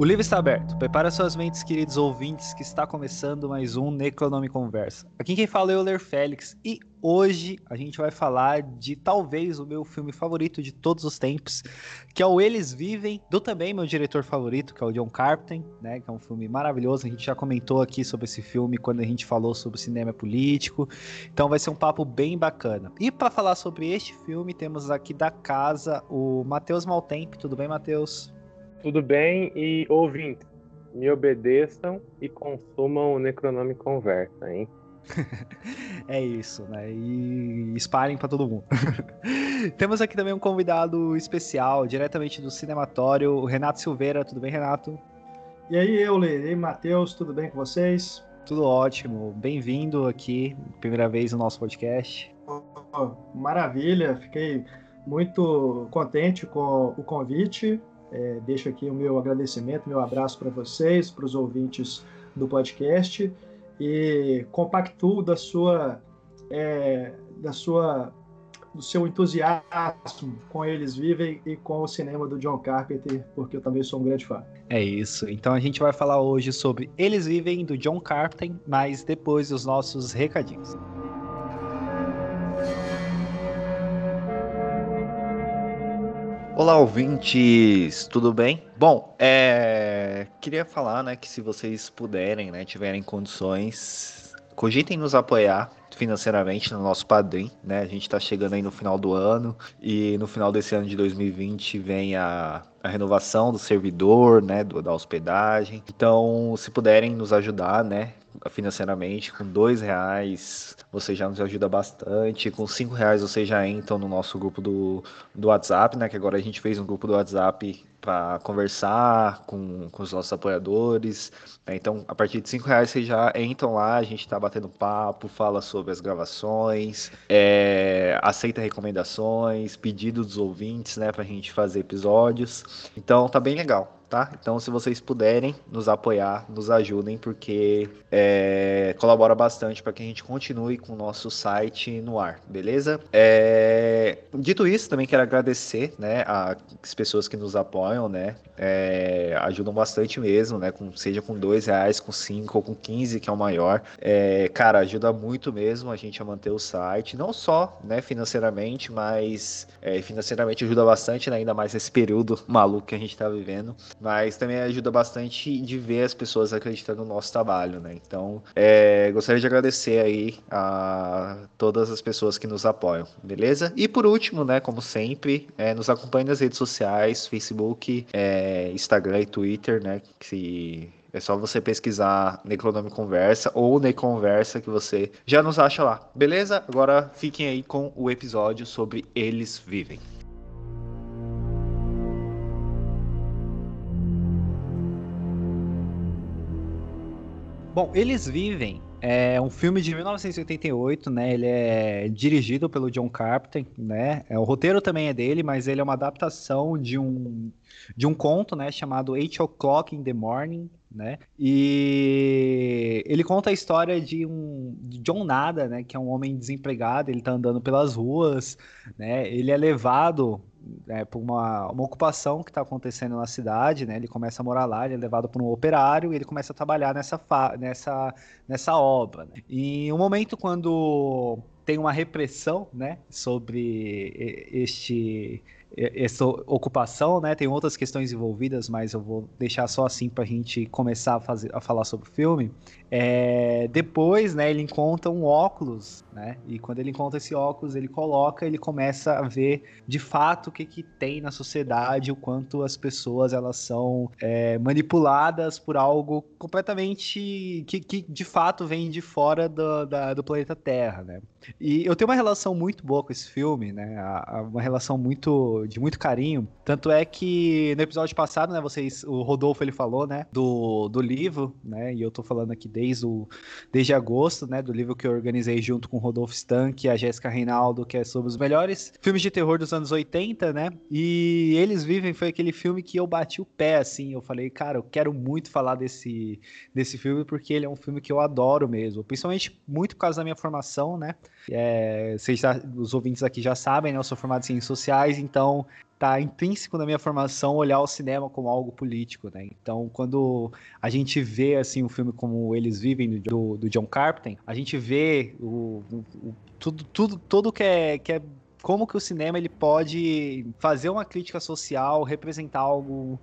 O livro está aberto. Prepara suas mentes, queridos ouvintes, que está começando mais um Necronome Conversa. Aqui quem fala é o Euler Félix e hoje a gente vai falar de talvez o meu filme favorito de todos os tempos, que é o Eles Vivem, do também meu diretor favorito, que é o John Carpenter, né, que é um filme maravilhoso. A gente já comentou aqui sobre esse filme quando a gente falou sobre cinema político. Então vai ser um papo bem bacana. E para falar sobre este filme, temos aqui da casa o Matheus Maltempo. Tudo bem, Matheus? Tudo bem e ouvintes, me obedeçam e consumam o Necronome Conversa, hein? é isso, né? E espalhem para todo mundo. Temos aqui também um convidado especial, diretamente do Cinematório, o Renato Silveira. Tudo bem, Renato? E aí, Euler, e aí, Matheus, tudo bem com vocês? Tudo ótimo. Bem-vindo aqui, primeira vez no nosso podcast. Oh, maravilha, fiquei muito contente com o convite é, deixo aqui o meu agradecimento, meu abraço para vocês, para os ouvintes do podcast e compactuo da sua, é, da sua, do seu entusiasmo com eles vivem e com o cinema do John Carpenter, porque eu também sou um grande fã. É isso. Então a gente vai falar hoje sobre Eles Vivem do John Carpenter, mas depois dos nossos recadinhos. Olá, ouvintes, tudo bem? Bom, é... queria falar, né, que se vocês puderem, né, tiverem condições, cogitem nos apoiar financeiramente no nosso padrim, né? A gente está chegando aí no final do ano e no final desse ano de 2020 vem a, a renovação do servidor, né, do, da hospedagem. Então, se puderem nos ajudar, né, financeiramente, com dois reais você já nos ajuda bastante, com cinco reais você já entra no nosso grupo do, do WhatsApp, né? Que agora a gente fez um grupo do WhatsApp para conversar com, com os nossos apoiadores. Né? Então, a partir de cinco reais vocês já entram lá, a gente está batendo papo, fala sobre as gravações, é, aceita recomendações, pedidos dos ouvintes, né, para a gente fazer episódios. Então, tá bem legal tá? Então, se vocês puderem nos apoiar, nos ajudem, porque é, colabora bastante para que a gente continue com o nosso site no ar, beleza? É, dito isso, também quero agradecer, né, as pessoas que nos apoiam, né? É, ajudam bastante mesmo, né? Com, seja com dois reais, com cinco ou com quinze, que é o maior. É, cara, ajuda muito mesmo a gente a manter o site, não só, né, financeiramente, mas é, financeiramente ajuda bastante, né, ainda mais nesse período maluco que a gente está vivendo mas também ajuda bastante de ver as pessoas acreditando no nosso trabalho, né? Então, é, gostaria de agradecer aí a todas as pessoas que nos apoiam, beleza? E por último, né, como sempre, é, nos acompanhe nas redes sociais, Facebook, é, Instagram e Twitter, né? Que é só você pesquisar Necronome Conversa ou Neconversa que você já nos acha lá. Beleza? Agora fiquem aí com o episódio sobre Eles Vivem. Bom, Eles Vivem é um filme de 1988, né? Ele é dirigido pelo John Carpenter, né? É, o roteiro também é dele, mas ele é uma adaptação de um, de um conto, né? Chamado Eight O'Clock in the Morning, né? E ele conta a história de um de John Nada, né? Que é um homem desempregado, ele tá andando pelas ruas, né? Ele é levado é, por uma, uma ocupação que está acontecendo na cidade, né? Ele começa a morar lá, ele é levado por um operário e ele começa a trabalhar nessa, nessa, nessa obra. Né? E um momento quando tem uma repressão, né, sobre este essa ocupação, né? Tem outras questões envolvidas, mas eu vou deixar só assim para a gente começar a, fazer, a falar sobre o filme. É, depois, né, ele encontra um óculos, né? E quando ele encontra esse óculos, ele coloca, ele começa a ver de fato o que, que tem na sociedade, o quanto as pessoas elas são é, manipuladas por algo completamente que, que de fato vem de fora do, da, do planeta Terra, né? E eu tenho uma relação muito boa com esse filme, né? Uma relação muito de muito carinho. Tanto é que no episódio passado, né, vocês, o Rodolfo ele falou, né, do, do livro, né? E eu tô falando aqui desde, o, desde agosto, né, do livro que eu organizei junto com o Rodolfo Stank e a Jéssica Reinaldo, que é sobre os melhores filmes de terror dos anos 80, né? E Eles Vivem foi aquele filme que eu bati o pé, assim. Eu falei, cara, eu quero muito falar desse, desse filme porque ele é um filme que eu adoro mesmo. Principalmente muito por causa da minha formação, né? É, vocês já, os ouvintes aqui já sabem, né? Eu sou formado em ciências sociais, então Então, tá intrínseco na minha formação olhar o cinema como algo político, né? Então, quando a gente vê assim um filme como Eles Vivem do, do John Carpenter, a gente vê o, o, o tudo, tudo, tudo que é, que é como que o cinema ele pode fazer uma crítica social, representar algo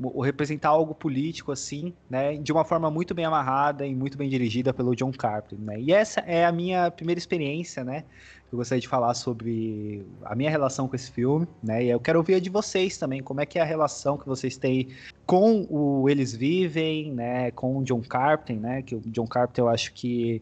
ou representar algo político assim, né, de uma forma muito bem amarrada e muito bem dirigida pelo John Carpenter, né? E essa é a minha primeira experiência, né? Eu gostaria de falar sobre a minha relação com esse filme, né? E eu quero ouvir a de vocês também, como é que é a relação que vocês têm com o Eles Vivem, né? Com o John Carpenter, né? Que o John Carpenter eu acho que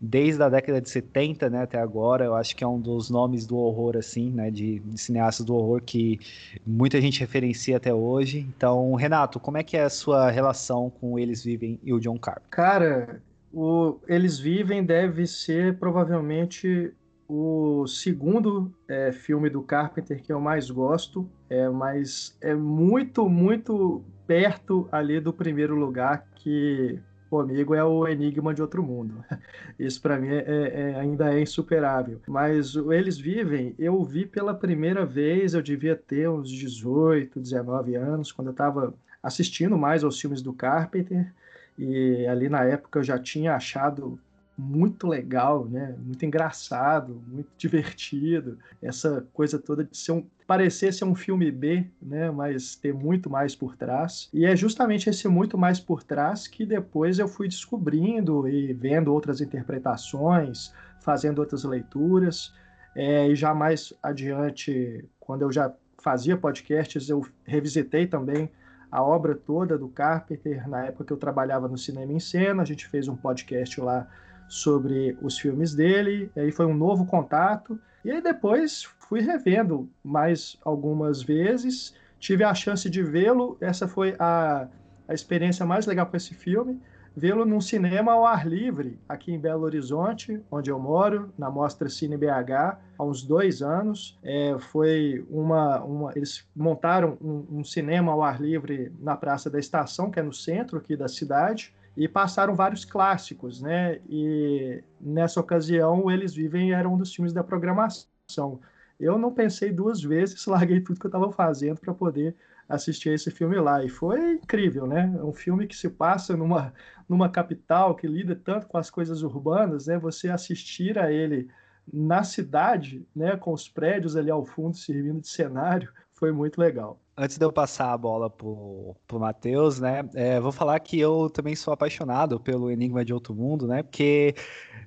desde a década de 70, né, até agora, eu acho que é um dos nomes do horror, assim, né, de, de cineastas do horror que muita gente referencia até hoje. Então, Renato, como é que é a sua relação com Eles Vivem e o John Carpenter? Cara, o Eles Vivem deve ser provavelmente o segundo é, filme do Carpenter que eu mais gosto, é, mas é muito, muito perto ali do primeiro lugar que comigo é o Enigma de Outro Mundo. Isso para mim é, é, ainda é insuperável. Mas Eles Vivem, eu vi pela primeira vez, eu devia ter uns 18, 19 anos, quando eu estava assistindo mais aos filmes do Carpenter. E ali na época eu já tinha achado muito legal, né? Muito engraçado, muito divertido. Essa coisa toda de ser um parecer ser um filme B, né? Mas ter muito mais por trás. E é justamente esse muito mais por trás que depois eu fui descobrindo e vendo outras interpretações, fazendo outras leituras. É, e já mais adiante, quando eu já fazia podcasts, eu revisitei também a obra toda do Carpenter, na época que eu trabalhava no Cinema em Cena, a gente fez um podcast lá sobre os filmes dele, aí foi um novo contato, e aí depois fui revendo mais algumas vezes, tive a chance de vê-lo, essa foi a, a experiência mais legal com esse filme, vê-lo num cinema ao ar livre, aqui em Belo Horizonte, onde eu moro, na Mostra Cine BH, há uns dois anos. É, foi uma, uma, Eles montaram um, um, cinema ao ar livre na Praça da Estação, que é no centro aqui da cidade, e passaram vários clássicos, né? E nessa ocasião, Eles Vivem era um dos filmes da programação. Eu não pensei duas vezes, larguei tudo que eu estava fazendo para poder assistir esse filme lá. E foi incrível, né? Um filme que se passa numa, numa capital que lida tanto com as coisas urbanas, né? Você assistir a ele na cidade, né? Com os prédios ali ao fundo servindo de cenário, foi muito legal antes de eu passar a bola pro, pro Matheus, né, é, vou falar que eu também sou apaixonado pelo Enigma de Outro Mundo, né, porque,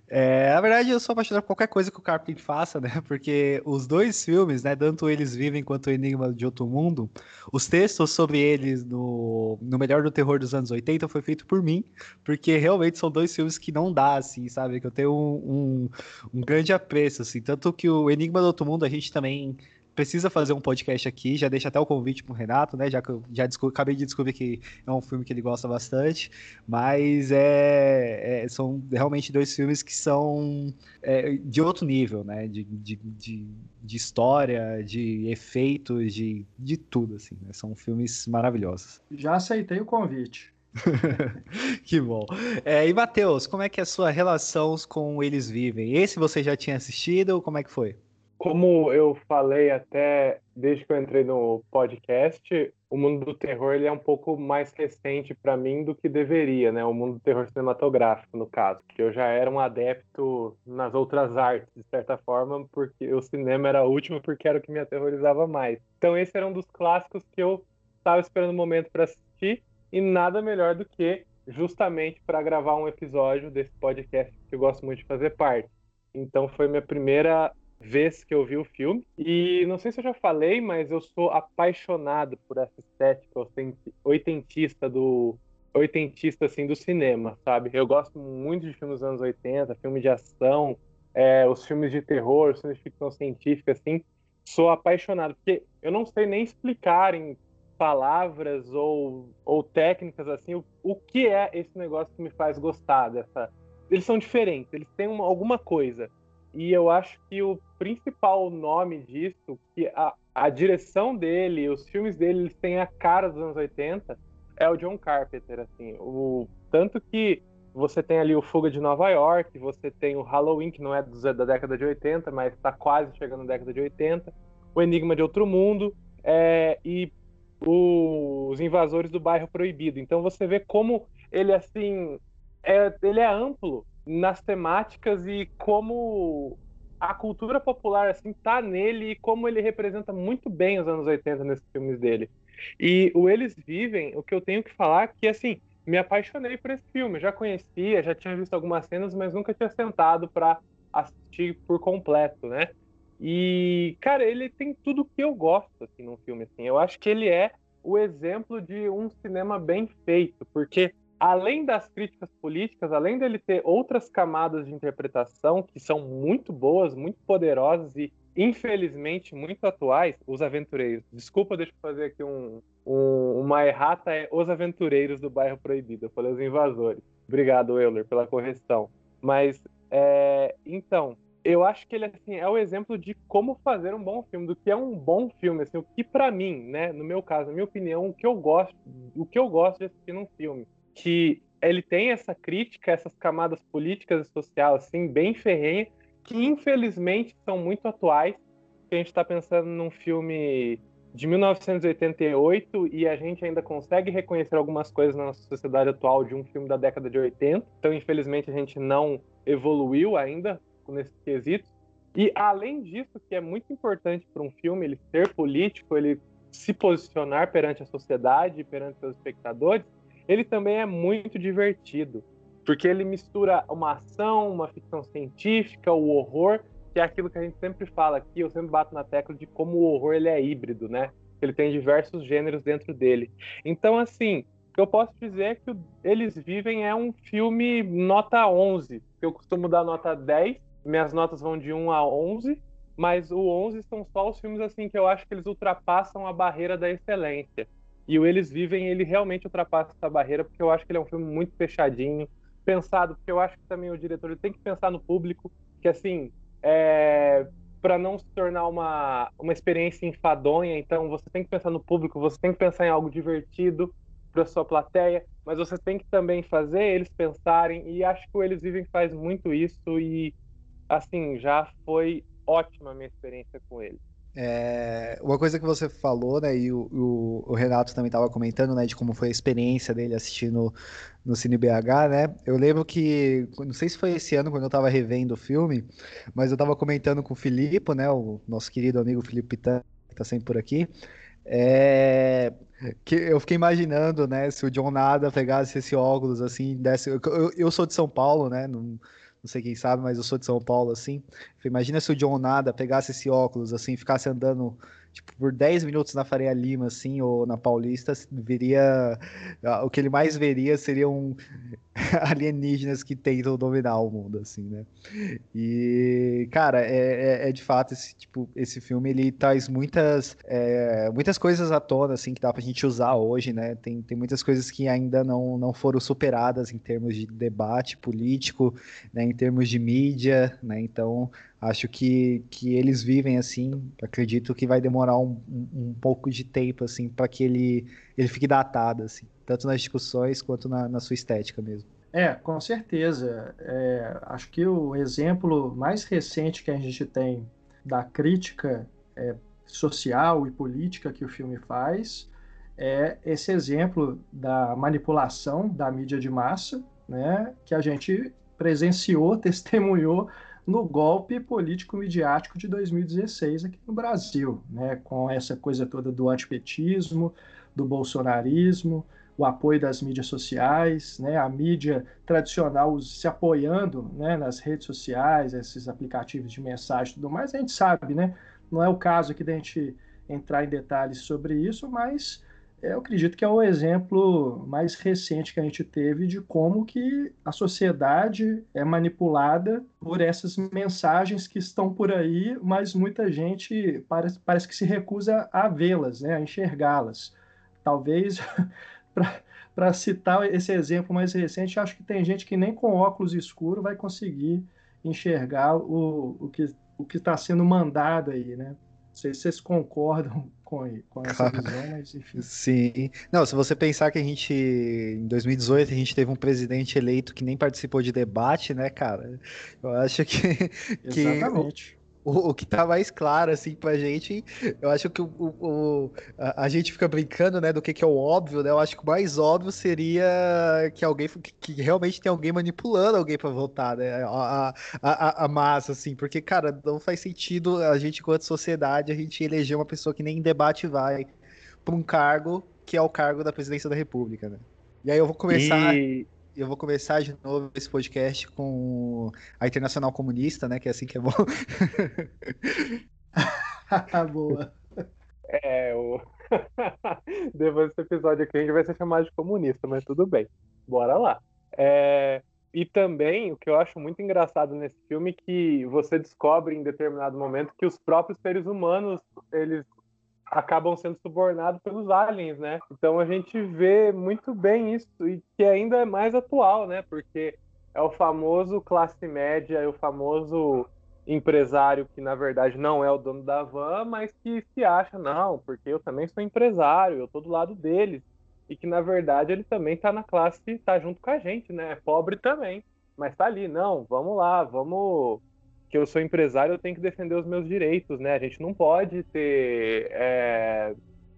é, na verdade, eu sou apaixonado por qualquer coisa que o Carpenter faça, né, porque os dois filmes, né, tanto Eles Vivem quanto o Enigma de Outro Mundo, os textos sobre eles no, no Melhor do Terror dos anos 80 foi feito por mim, porque realmente são dois filmes que não dá, assim, sabe, que eu tenho um, um, um grande apreço, assim, tanto que o Enigma do Outro Mundo a gente também precisa fazer um podcast aqui, já deixa até o convite pro Renato, né? Já que eu já acabei de descobrir que é um filme que ele gosta bastante, mas é, é são realmente dois filmes que são é, de outro nível, né? De, de, de, de, história, de efeitos, de, de tudo, assim. Né? São filmes maravilhosos. Já aceitei o convite. que bom. É, e Matheus, como é que é a sua relação com Eles Vivem? Esse você já tinha assistido ou como é que foi? Como eu falei até desde que eu entrei no podcast, o mundo do terror ele é um pouco mais recente para mim do que deveria, né? O mundo do terror cinematográfico, no caso, que eu já era um adepto nas outras artes, de certa forma, porque o cinema era o último porque era o que me aterrorizava mais. Então esse era um dos clássicos que eu estava esperando o um momento para assistir e nada melhor do que justamente para gravar um episódio desse podcast que eu gosto muito de fazer parte. Então foi minha primeira vez que eu vi o filme. E não sei se eu já falei, mas eu sou apaixonado por essa estética oitentista do oitentista assim do cinema, sabe? Eu gosto muito de filmes dos anos 80, filmes de ação, é, os filmes de terror, os filmes de ficção científica, assim. Sou apaixonado, porque eu não sei nem explicar em palavras ou, ou técnicas assim o, o que é esse negócio que me faz gostar dessa. Eles são diferentes, eles têm uma, alguma coisa. E eu acho que o principal nome disso, que a, a direção dele, os filmes dele, eles têm a cara dos anos 80, é o John Carpenter, assim. O, tanto que você tem ali o Fuga de Nova York, você tem o Halloween, que não é da década de 80, mas está quase chegando na década de 80. O Enigma de Outro Mundo é, e Os Invasores do Bairro Proibido. Então você vê como ele assim é, ele é amplo nas temáticas e como a cultura popular assim tá nele e como ele representa muito bem os anos 80 nesses filmes dele. E o Eles Vivem, o que eu tenho que falar é que assim, me apaixonei por esse filme, já conhecia, já tinha visto algumas cenas, mas nunca tinha sentado para assistir por completo, né? E cara, ele tem tudo que eu gosto assim num filme assim. Eu acho que ele é o exemplo de um cinema bem feito, porque além das críticas políticas, além dele ter outras camadas de interpretação que são muito boas, muito poderosas e infelizmente muito atuais, os aventureiros. Desculpa, deixa eu fazer aqui um, um, uma errata, é os aventureiros do bairro proibido. Eu falei os invasores. Obrigado, Euler, pela correção. Mas, é, então, eu acho que ele assim é o exemplo de como fazer um bom filme, do que é um bom filme, assim, o que para mim, né, no meu caso, na minha opinião, o que eu gosto, o que eu gosto de assistir num filme que ele tem essa crítica, essas camadas políticas e sociais assim bem ferrenha, que infelizmente são muito atuais. A gente está pensando num filme de 1988 e a gente ainda consegue reconhecer algumas coisas na nossa sociedade atual de um filme da década de 80. Então, infelizmente, a gente não evoluiu ainda nesse quesito. E além disso, que é muito importante para um filme ele ser político, ele se posicionar perante a sociedade, perante seus espectadores, ele também é muito divertido, porque ele mistura uma ação, uma ficção científica, o horror, que é aquilo que a gente sempre fala aqui, eu sempre bato na tecla de como o horror ele é híbrido, né? Ele tem diversos gêneros dentro dele. Então, assim, eu posso dizer é que Eles Vivem é um filme nota 11. Eu costumo dar nota 10, minhas notas vão de 1 a 11, mas o 11 são só os filmes assim que eu acho que eles ultrapassam a barreira da excelência. E o Eles Vivem, ele realmente ultrapassa essa barreira, porque eu acho que ele é um filme muito fechadinho, pensado, porque eu acho que também o diretor tem que pensar no público, que assim, é, para não se tornar uma, uma experiência enfadonha, então você tem que pensar no público, você tem que pensar em algo divertido para sua plateia, mas você tem que também fazer eles pensarem, e acho que o Eles Vivem faz muito isso, e assim, já foi ótima a minha experiência com ele. É, uma coisa que você falou, né, e o, o, o Renato também estava comentando, né, de como foi a experiência dele assistindo no Cine BH, né? Eu lembro que, não sei se foi esse ano quando eu estava revendo o filme, mas eu estava comentando com o Filipe, né, o nosso querido amigo Felipe Pitã, que está sempre por aqui, é, que eu fiquei imaginando, né, se o John Nada pegasse esse óculos assim, desse, eu, eu sou de São Paulo, né, não, não sei quem sabe, mas eu sou de São Paulo, assim. Imagina se o John Nada pegasse esse óculos, assim, ficasse andando tipo, por 10 minutos na Faria Lima, assim, ou na Paulista, viria. Ah, o que ele mais veria seriam alienígenas que tentam dominar o mundo, assim, né? E, cara, é, é, é de fato esse, tipo, esse filme ele traz muitas, é, muitas coisas à tona, assim, que dá pra gente usar hoje, né? Tem, tem muitas coisas que ainda não, não foram superadas em termos de debate político, né? Em termos de mídia, né? Então, acho que, que eles vivem assim. Acredito que vai demorar um, um, pouco de tempo assim para que ele, ele fique datado assim, tanto nas discussões quanto na, na sua estética mesmo. É, com certeza. É, acho que o exemplo mais recente que a gente tem da crítica é, social e política que o filme faz é esse exemplo da manipulação da mídia de massa, né, que a gente presenciou, testemunhou no golpe político-midiático de 2016 aqui no Brasil, né, com essa coisa toda do antipetismo, do bolsonarismo, o apoio das mídias sociais, né, a mídia tradicional se apoiando né, nas redes sociais, esses aplicativos de mensagem e tudo mais, a gente sabe, né? Não é o caso aqui da gente entrar em detalhes sobre isso, mas eu acredito que é o exemplo mais recente que a gente teve de como que a sociedade é manipulada por essas mensagens que estão por aí, mas muita gente parece, parece que se recusa a vê-las, né, a enxergá-las. Talvez, para citar esse exemplo mais recente, acho que tem gente que nem com óculos escuros vai conseguir enxergar o, o que o está sendo mandado aí, né? Não sei se vocês concordam com, com essa visão, mas enfim. Sim. Não, se você pensar que a gente, em 2018, a gente teve um presidente eleito que nem participou de debate, né, cara? Eu acho que. Exatamente. Que o, o, que tá mais claro, assim, pra gente, eu acho que o, o a, a, gente fica brincando, né, do que, que é o óbvio, né? Eu acho que o mais óbvio seria que alguém, que, que realmente tem alguém manipulando alguém para votar, né? A, a, a, massa, assim, porque, cara, não faz sentido a gente, enquanto sociedade, a gente eleger uma pessoa que nem em debate vai pra um cargo que é o cargo da presidência da República, né? E aí eu vou começar. E eu vou começar de novo esse podcast com a Internacional Comunista, né? Que é assim que é bom. Boa. É, o... depois desse episódio aqui a gente vai ser chamado de comunista, mas tudo bem. Bora lá. É... E também, o que eu acho muito engraçado nesse filme, é que você descobre em determinado momento que os próprios seres humanos, eles acabam sendo subornados pelos aliens, né? Então a gente vê muito bem isso e que ainda é mais atual, né? Porque é o famoso classe média, é o famoso empresário que na verdade não é o dono da van, mas que se acha não, porque eu também sou empresário, eu tô do lado deles e que na verdade ele também tá na classe, tá junto com a gente, né? É pobre também, mas tá ali, não, vamos lá, vamos que eu sou empresário, eu tenho que defender os meus direitos, né? A gente não pode ter é,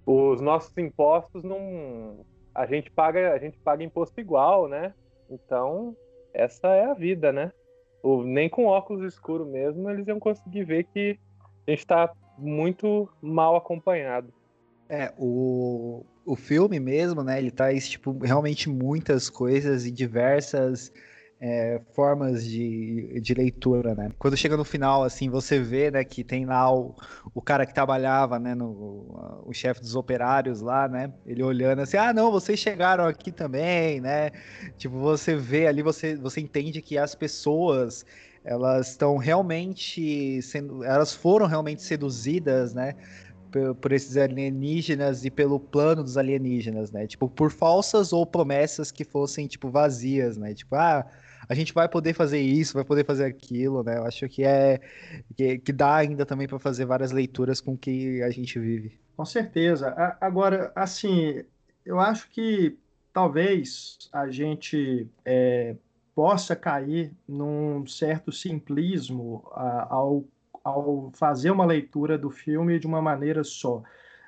os nossos impostos não a gente paga a gente paga imposto igual, né? Então essa é a vida, né? O, nem com óculos escuros mesmo eles iam conseguir ver que a gente está muito mal acompanhado. É, o, o filme mesmo, né? Ele traz, tipo, realmente muitas coisas e diversas é, formas de, de leitura, né? Quando chega no final, assim, você vê, né, que tem lá o, o cara que trabalhava, né, no, o chefe dos operários lá, né, ele olhando assim, ah, não, vocês chegaram aqui também, né? Tipo, você vê ali, você, você entende que as pessoas, elas estão realmente sendo, elas foram realmente seduzidas, né? por esses alienígenas e pelo plano dos alienígenas, né? Tipo, por falsas ou promessas que fossem, tipo, vazias, né? Tipo, ah, a gente vai poder fazer isso, vai poder fazer aquilo, né? Eu acho que é que, que dá ainda também para fazer várias leituras com que a gente vive. Com certeza. Agora, assim, eu acho que talvez a gente é, possa cair num certo simplismo ao, ao fazer uma leitura do filme de uma maneira só.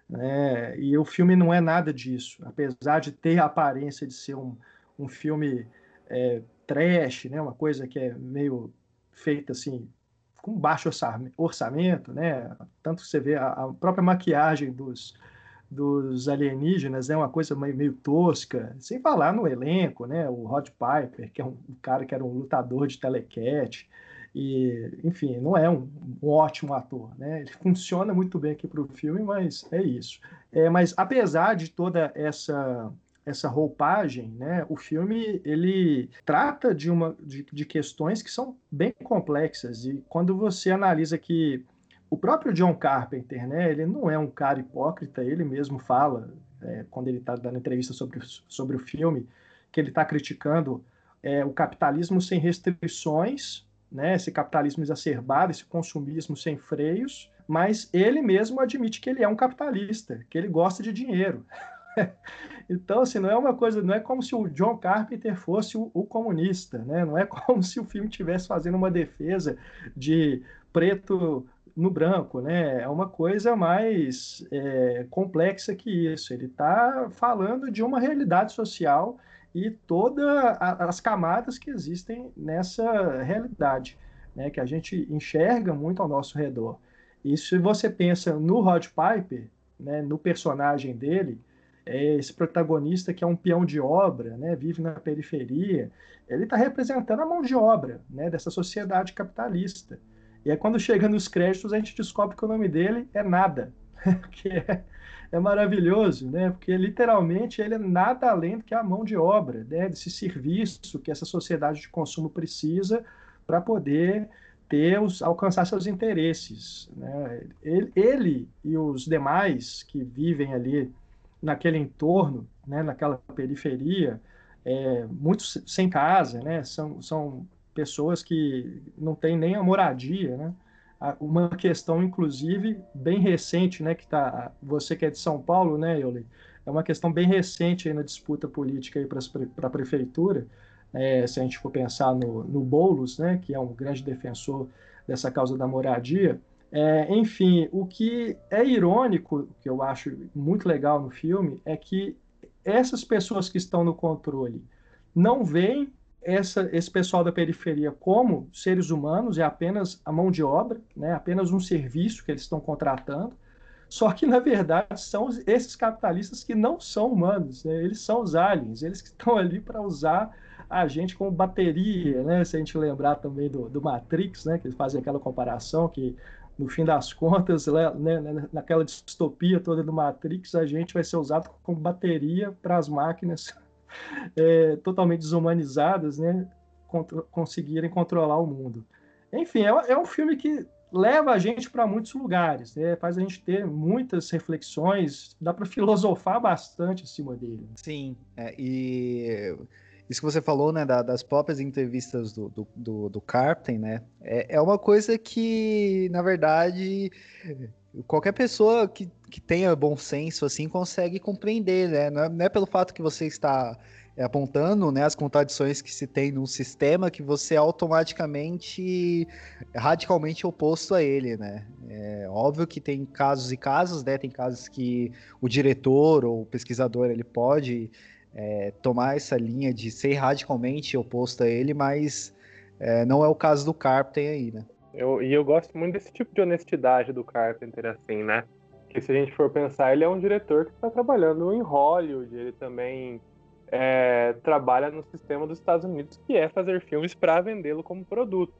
Né? E o filme não é nada disso, apesar de ter a aparência de ser um, um filme é, trash, né? Uma coisa que é meio feita assim com baixo orçamento, né? Tanto que você vê a, a própria maquiagem dos, dos alienígenas é né? uma coisa meio, meio, tosca, sem falar no elenco, né? O Rod Piper, que é um, um cara que era um lutador de telecat, e, enfim, não é um, um, ótimo ator, né? Ele funciona muito bem aqui para o filme, mas é isso. É, mas apesar de toda essa essa roupagem, né, o filme ele trata de uma de, de, questões que são bem complexas e quando você analisa que o próprio John Carpenter, né, ele não é um cara hipócrita, ele mesmo fala é, quando ele está dando entrevista sobre, sobre o filme que ele está criticando é, o capitalismo sem restrições, né, esse capitalismo exacerbado, esse consumismo sem freios, mas ele mesmo admite que ele é um capitalista, que ele gosta de dinheiro. Então, assim, não é uma coisa, não é como se o John Carpenter fosse o, o comunista, né? Não é como se o filme estivesse fazendo uma defesa de preto no branco, né? É uma coisa mais é, complexa que isso. Ele está falando de uma realidade social e todas as camadas que existem nessa realidade, né? Que a gente enxerga muito ao nosso redor. E se você pensa no Rod Piper, né? No personagem dele, é esse protagonista que é um peão de obra, né, vive na periferia, ele está representando a mão de obra né, dessa sociedade capitalista. E aí, quando chega nos créditos, a gente descobre que o nome dele é Nada, que é, é maravilhoso, né? porque literalmente ele é nada além do que a mão de obra, né? desse serviço que essa sociedade de consumo precisa para poder ter os, alcançar seus interesses. Né? Ele, ele e os demais que vivem ali naquele entorno, né, naquela periferia, é, muitos sem casa, né, são, são pessoas que não têm nem a moradia, né, uma questão, inclusive, bem recente, né, que tá, você que é de São Paulo, né, Euli, é uma questão bem recente na disputa política para a prefeitura, é, se a gente for pensar no, no Boulos, né, que é um grande defensor dessa causa da moradia, É, enfim, o que é irônico, que eu acho muito legal no filme, é que essas pessoas que estão no controle não veem essa, esse pessoal da periferia como seres humanos, é apenas a mão de obra, né, apenas um serviço que eles estão contratando. Só que, na verdade, são esses capitalistas que não são humanos, né? eles são os aliens, eles que estão ali para usar a gente como bateria, né? Se a gente lembrar também do, do Matrix, né? Que eles fazem aquela comparação que no fim das contas, né, né, naquela distopia toda do Matrix, a gente vai ser usado como bateria para as máquinas é, totalmente desumanizadas, né, conseguirem controlar o mundo. Enfim, é, é um filme que leva a gente para muitos lugares, né? faz a gente ter muitas reflexões, dá para filosofar bastante em cima dele. Sim, é, e isso que você falou, né, da, das próprias entrevistas do, do, do, do Carpenter, né, é, é uma coisa que, na verdade, qualquer pessoa que, que tenha bom senso, assim, consegue compreender, né, não é, não é pelo fato que você está apontando, né, as contradições que se tem num sistema que você é automaticamente radicalmente oposto a ele, né, é óbvio que tem casos e casos, né, tem casos que o diretor ou o pesquisador, ele pode é, tomar essa linha de ser radicalmente oposto a ele, mas é, não é o caso do Carpenter aí, né? Eu, e eu gosto muito desse tipo de honestidade do Carpenter, assim, né? Que se a gente for pensar, ele é um diretor que está trabalhando em Hollywood, ele também é, trabalha no sistema dos Estados Unidos, que é fazer filmes para vendê-lo como produto.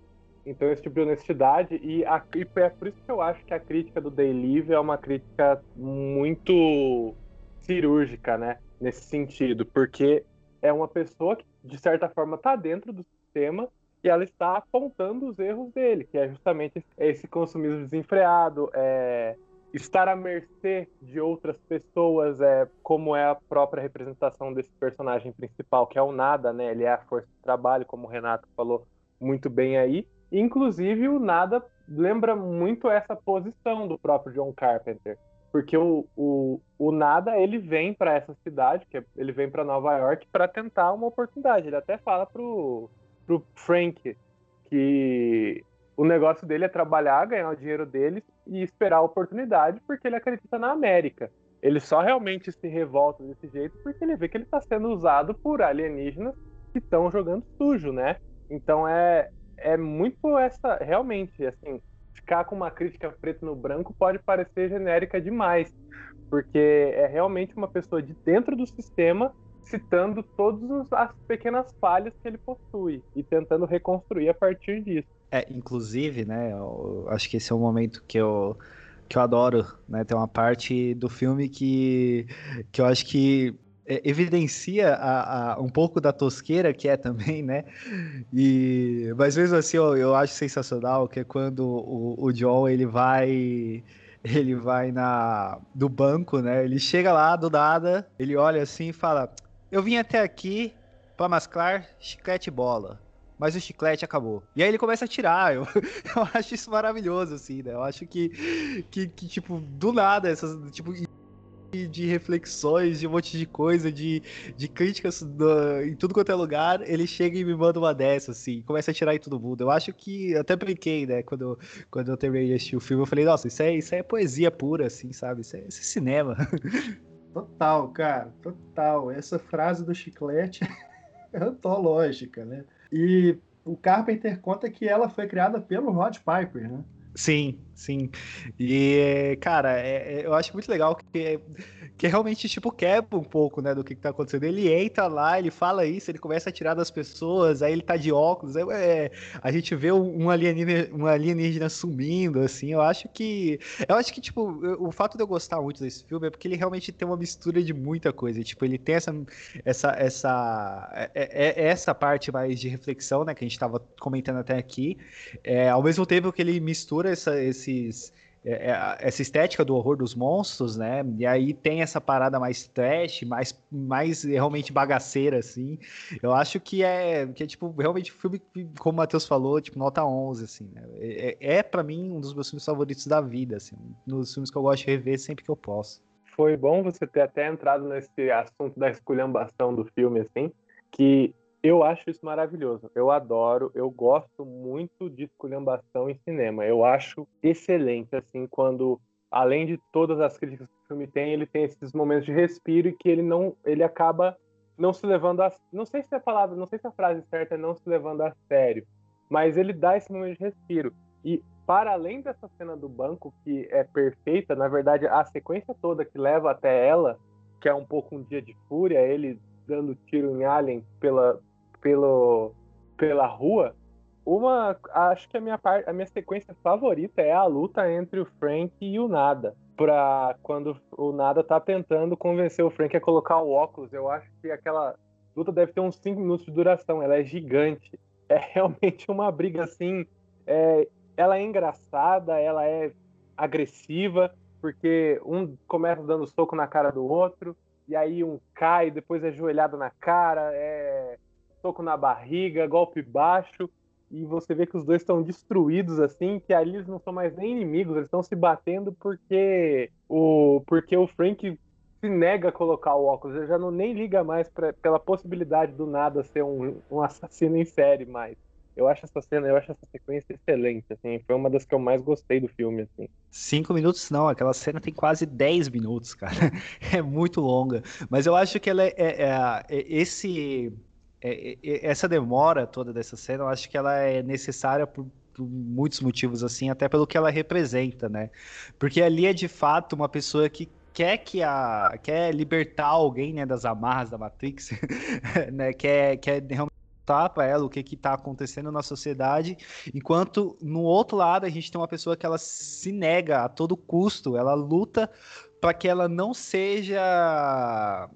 Então, esse tipo de honestidade, e, a, e é por isso que eu acho que a crítica do Day Live é uma crítica muito cirúrgica, né? Nesse sentido, porque é uma pessoa que, de certa forma, está dentro do sistema e ela está apontando os erros dele, que é justamente esse consumismo desenfreado, é, estar à mercê de outras pessoas, é, como é a própria representação desse personagem principal, que é o nada, né? Ele é a força de trabalho, como o Renato falou muito bem aí. Inclusive, o nada lembra muito essa posição do próprio John Carpenter porque o, o, o Nada ele vem para essa cidade, que é, ele vem para Nova York para tentar uma oportunidade. Ele até fala pro, pro Frank que o negócio dele é trabalhar, ganhar o dinheiro dele e esperar a oportunidade, porque ele acredita na América. Ele só realmente se revolta desse jeito porque ele vê que ele está sendo usado por alienígenas que estão jogando sujo, né? Então é, é muito essa. Realmente, assim, ficar com uma crítica preto no branco pode parecer genérica demais, porque é realmente uma pessoa de dentro do sistema citando todas as pequenas falhas que ele possui e tentando reconstruir a partir disso. É, inclusive, né, acho que esse é um momento que eu que eu adoro, né? Tem uma parte do filme que, que eu acho que é, evidencia a, a, um pouco da tosqueira que é também, né? E, mas mesmo assim eu, eu acho sensacional que é quando o, o John ele vai ele vai na do banco, né? Ele chega lá do nada, ele olha assim e fala: "Eu vim até aqui para masclar chiclete bola" mas o chiclete acabou. E aí ele começa a tirar. Eu, eu acho isso maravilhoso, assim, né? Eu acho que, que, que tipo, do nada, essas, tipo, de reflexões, de um monte de coisa, de, de críticas do, em tudo quanto é lugar, ele chega e me manda uma dessa, assim, começa a tirar em todo mundo. Eu acho que, até brinquei, né, quando, quando eu terminei de assistir o filme, eu falei, nossa, isso é, isso é poesia pura, assim, sabe? Isso é, isso é cinema. Total, cara, total. Essa frase do chiclete é antológica, né? E o Carpenter conta que ela foi criada pelo Rod Piper, né? Sim, sim. E, cara, é, é, eu acho muito legal que, que realmente, tipo, quebra um pouco, né, do que, que tá acontecendo. Ele entra lá, ele fala isso, ele começa a tirar das pessoas, aí ele tá de óculos, é, a gente vê um alienígena, um alienígena sumindo, assim, eu acho que... Eu acho que, tipo, o fato de eu gostar muito desse filme é porque ele realmente tem uma mistura de muita coisa. Tipo, ele tem essa, essa, essa, é, é, essa parte mais de reflexão, né, que a gente tava comentando até aqui, é, ao mesmo tempo que ele mistura essa, esses é, é, essa estética do horror dos monstros, né? E aí tem essa parada mais trash, mais, mais realmente bagaceira, assim. Eu acho que é, que é tipo, realmente um filme, como o Matheus falou, tipo, nota 11, assim. Né? É, é, é para mim um dos meus filmes favoritos da vida, assim. Um dos filmes que eu gosto de rever sempre que eu posso. Foi bom você ter até entrado nesse assunto da esculhambação do filme, assim, que Eu acho isso maravilhoso. Eu adoro, eu gosto muito de esculhambação em cinema. Eu acho excelente, assim, quando, além de todas as críticas que o filme tem, ele tem esses momentos de respiro e que ele não, ele acaba não se levando a, não sei se é a palavra, não sei se a frase certa é não se levando a sério, mas ele dá esse momento de respiro. E para além dessa cena do banco que é perfeita, na verdade a sequência toda que leva até ela, que é um pouco um dia de fúria, ele dando tiro em Alien pela pelo, pela rua, uma acho que a minha parte, a minha sequência favorita é a luta entre o Frank e o Nada. Pra quando o Nada tá tentando convencer o Frank a colocar o óculos. Eu acho que aquela luta deve ter uns 5 minutos de duração. Ela é gigante. É realmente uma briga assim. É, ela é engraçada, ela é agressiva, porque um começa dando soco na cara do outro, e aí um cai, depois é joelhado na cara, é soco na barriga, golpe baixo, e você vê que os dois estão destruídos assim, que ali eles não são mais nem inimigos, eles estão se batendo porque o porque o Frank se nega a colocar o óculos, ele já não nem liga mais pra, pela possibilidade do nada ser um, um assassino em série mais. Eu acho essa cena, eu acho essa sequência excelente, assim, foi uma das que eu mais gostei do filme, assim. Cinco minutos não, aquela cena tem quase dez minutos, cara. É muito longa. Mas eu acho que ela é, é, é, é esse é, é, essa demora toda dessa cena, eu acho que ela é necessária por, por, muitos motivos, assim, até pelo que ela representa, né? Porque ali é de fato uma pessoa que quer que a quer libertar alguém, né, das amarras da Matrix, né? Quer, quer realmente para ela o que que tá acontecendo na sociedade, enquanto no outro lado a gente tem uma pessoa que ela se nega a todo custo, ela luta para que ela não seja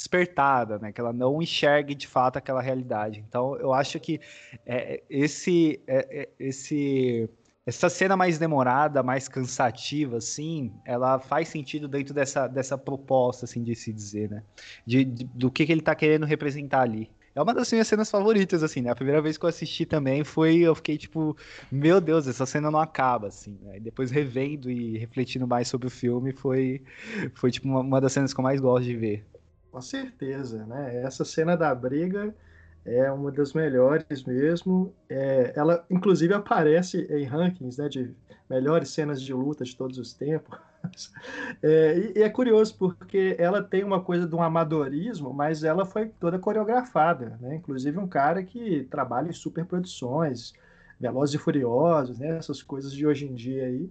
despertada, né? Que ela não enxergue de fato aquela realidade. Então, eu acho que é, esse, é, é, esse, essa cena mais demorada, mais cansativa, assim, ela faz sentido dentro dessa, dessa proposta, assim, de se dizer, né? De, de do que, que ele está querendo representar ali. É uma das minhas cenas favoritas, assim, né? A primeira vez que eu assisti também foi, eu fiquei tipo, meu Deus, essa cena não acaba, assim, né? E depois revendo e refletindo mais sobre o filme, foi, foi tipo, uma, uma das cenas que eu mais gosto de ver. Com certeza, né? Essa cena da briga é uma das melhores mesmo. É, ela, inclusive, aparece em rankings né, de melhores cenas de luta de todos os tempos. É, e, e, é curioso porque ela tem uma coisa de um amadorismo, mas ela foi toda coreografada, né? Inclusive um cara que trabalha em superproduções, Velozes e Furiosos, né? Essas coisas de hoje em dia aí.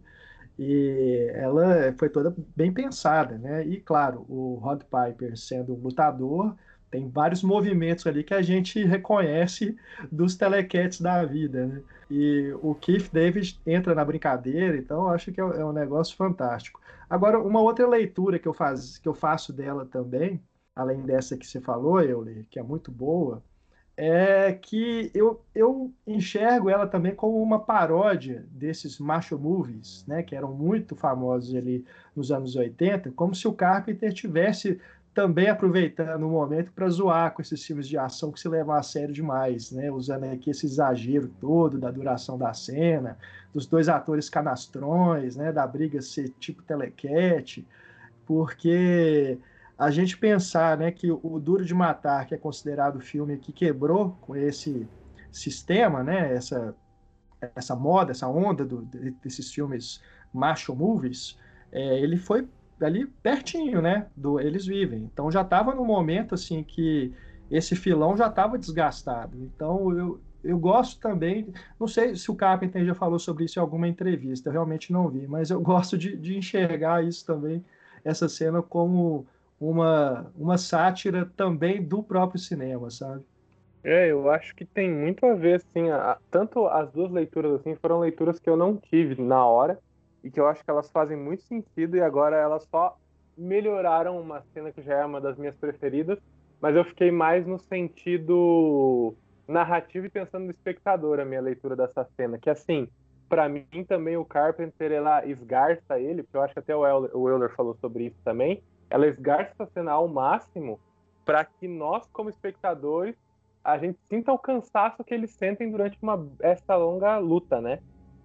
E ela foi toda bem pensada, né? E claro, o Rod Piper sendo um lutador, tem vários movimentos ali que a gente reconhece dos telequetes da vida, né? E o Keith David entra na brincadeira, então acho que é, é um negócio fantástico. Agora, uma outra leitura que eu, faz, que eu faço dela também, além dessa que você falou, Euler, que é muito boa, é que eu, eu enxergo ela também como uma paródia desses macho movies, né, que eram muito famosos ali nos anos 80, como se o Carpenter tivesse também aproveitando o momento para zoar com esses filmes de ação que se levam a sério demais, né, usando aqui esse exagero todo da duração da cena, dos dois atores canastrões, né, da briga ser tipo telequete, porque a gente pensar né, que o Duro de Matar, que é considerado o filme que quebrou com esse sistema, né, essa, essa moda, essa onda do, desses filmes macho movies, é, ele foi ali pertinho, né, do Eles Vivem. Então já estava no momento assim que esse filão já estava desgastado. Então eu, eu gosto também, não sei se o Carpenter já falou sobre isso em alguma entrevista, eu realmente não vi, mas eu gosto de, de enxergar isso também, essa cena como uma, uma sátira também do próprio cinema, sabe? É, eu acho que tem muito a ver, assim, a, tanto as duas leituras, assim, foram leituras que eu não tive na hora, e que eu acho que elas fazem muito sentido, e agora elas só melhoraram uma cena que já é uma das minhas preferidas, mas eu fiquei mais no sentido narrativo e pensando no espectador, a minha leitura dessa cena, que assim, para mim também o Carpenter, ela esgarça ele, porque eu acho que até o Euler, o Euler falou sobre isso também, ela esgarça essa cena ao máximo para que nós, como espectadores, a gente sinta o cansaço que eles sentem durante uma, essa longa luta, né?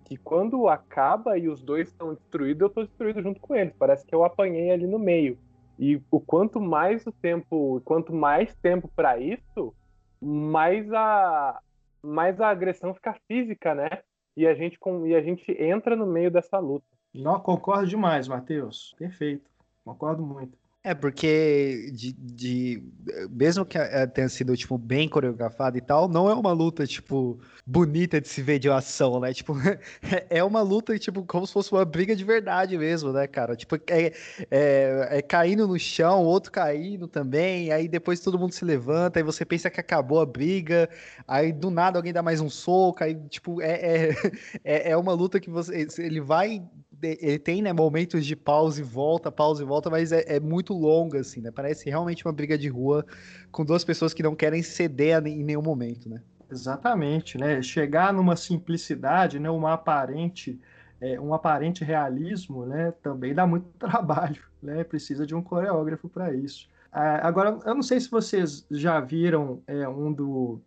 Que quando acaba e os dois estão destruídos, eu estou destruído junto com eles. Parece que eu apanhei ali no meio. E o quanto mais o tempo, quanto mais tempo para isso, mais a, mais a agressão fica física, né? E a gente, com, e a gente entra no meio dessa luta. Não, concordo demais, Matheus. Perfeito. Concordo muito. É, porque de, de, mesmo que tenha sido, tipo, bem coreografado e tal, não é uma luta, tipo, bonita de se ver de ação, né? Tipo, é uma luta, tipo, como se fosse uma briga de verdade mesmo, né, cara? Tipo, é, é, é caindo no chão, outro caindo também, aí depois todo mundo se levanta, aí você pensa que acabou a briga, aí do nada alguém dá mais um soco, aí, tipo, é, é, é, é uma luta que você, ele vai ele tem, né, momentos de pausa e volta, pausa e volta, mas é, é, muito longa, assim, né? Parece realmente uma briga de rua com duas pessoas que não querem ceder em nenhum momento, né? Exatamente, né? Chegar numa simplicidade, né, uma aparente, é, um aparente realismo, né, também dá muito trabalho, né? Precisa de um coreógrafo para isso. Ah, agora, eu não sei se vocês já viram é, um do